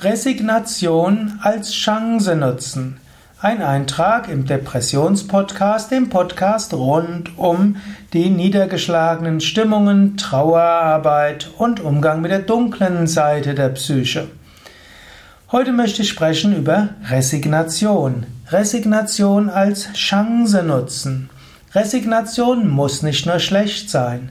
Resignation als Chance nutzen. Ein Eintrag im Depressionspodcast, dem Podcast rund um die niedergeschlagenen Stimmungen, Trauerarbeit und Umgang mit der dunklen Seite der Psyche. Heute möchte ich sprechen über Resignation. Resignation als Chance nutzen. Resignation muss nicht nur schlecht sein.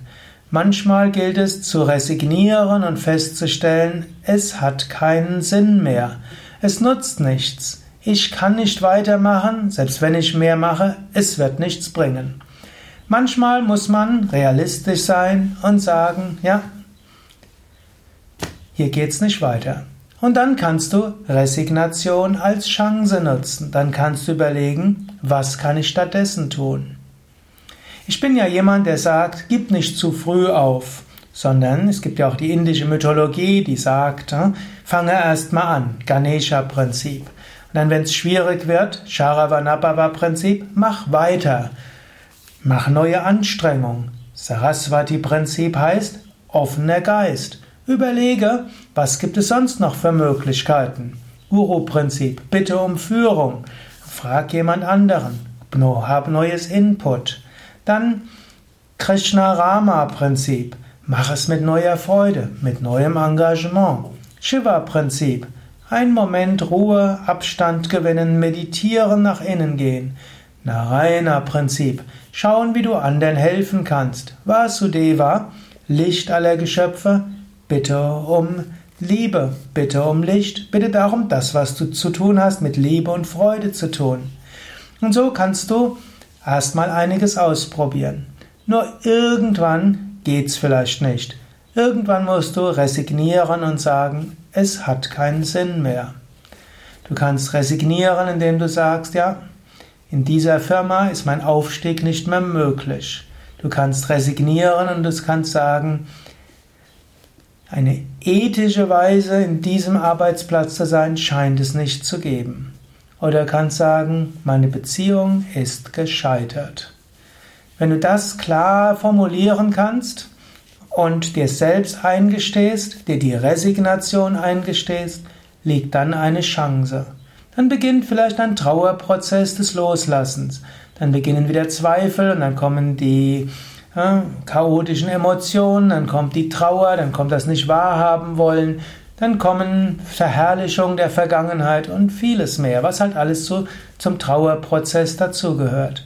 Manchmal gilt es zu resignieren und festzustellen, es hat keinen Sinn mehr. Es nutzt nichts. Ich kann nicht weitermachen, selbst wenn ich mehr mache, es wird nichts bringen. Manchmal muss man realistisch sein und sagen, ja, hier geht's nicht weiter. Und dann kannst du Resignation als Chance nutzen. Dann kannst du überlegen, was kann ich stattdessen tun? Ich bin ja jemand, der sagt, gib nicht zu früh auf, sondern es gibt ja auch die indische Mythologie, die sagt, hm, fange erst mal an, Ganesha-Prinzip. Und dann, wenn es schwierig wird, Sharavanabhava-Prinzip, mach weiter, mach neue Anstrengungen. Saraswati-Prinzip heißt offener Geist. Überlege, was gibt es sonst noch für Möglichkeiten? Guru-Prinzip, bitte um Führung. Frag jemand anderen. Hab neues Input. Dann Krishna-Rama-Prinzip. Mach es mit neuer Freude, mit neuem Engagement. Shiva-Prinzip. Ein Moment Ruhe, Abstand gewinnen, meditieren, nach innen gehen. Narayana-Prinzip. Schauen, wie du anderen helfen kannst. Vasudeva, Licht aller Geschöpfe. Bitte um Liebe, bitte um Licht, bitte darum, das, was du zu tun hast, mit Liebe und Freude zu tun. Und so kannst du erstmal einiges ausprobieren. Nur irgendwann geht's vielleicht nicht. Irgendwann musst du resignieren und sagen, es hat keinen Sinn mehr. Du kannst resignieren, indem du sagst, ja, in dieser Firma ist mein Aufstieg nicht mehr möglich. Du kannst resignieren und du kannst sagen, eine ethische Weise in diesem Arbeitsplatz zu sein, scheint es nicht zu geben. Oder kannst sagen, meine Beziehung ist gescheitert. Wenn du das klar formulieren kannst und dir selbst eingestehst, dir die Resignation eingestehst, liegt dann eine Chance. Dann beginnt vielleicht ein Trauerprozess des Loslassens. Dann beginnen wieder Zweifel und dann kommen die ja, chaotischen Emotionen, dann kommt die Trauer, dann kommt das nicht wahrhaben wollen, dann kommen Verherrlichung der Vergangenheit und vieles mehr, was halt alles so zum Trauerprozess dazugehört.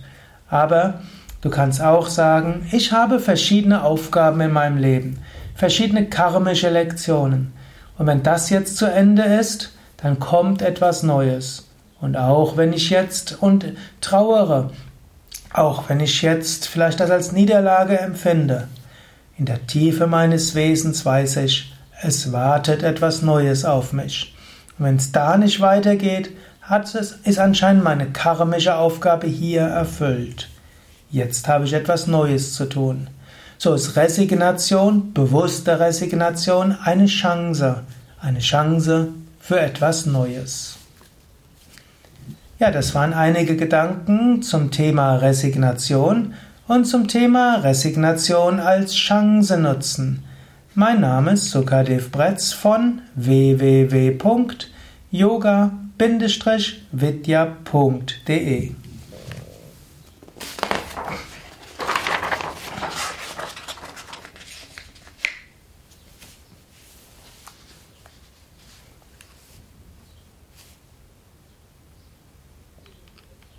Aber du kannst auch sagen, ich habe verschiedene Aufgaben in meinem Leben, verschiedene karmische Lektionen. Und wenn das jetzt zu Ende ist, dann kommt etwas Neues. Und auch wenn ich jetzt und trauere, auch wenn ich jetzt vielleicht das als Niederlage empfinde, in der Tiefe meines Wesens weiß ich, es wartet etwas Neues auf mich. Wenn es da nicht weitergeht, hat es, ist anscheinend meine karmische Aufgabe hier erfüllt. Jetzt habe ich etwas Neues zu tun. So ist Resignation, bewusste Resignation, eine Chance, eine Chance für etwas Neues. Ja, das waren einige Gedanken zum Thema Resignation und zum Thema Resignation als Chance nutzen. Mein Name ist Sukadev Bretz von www.yoga-vidya.de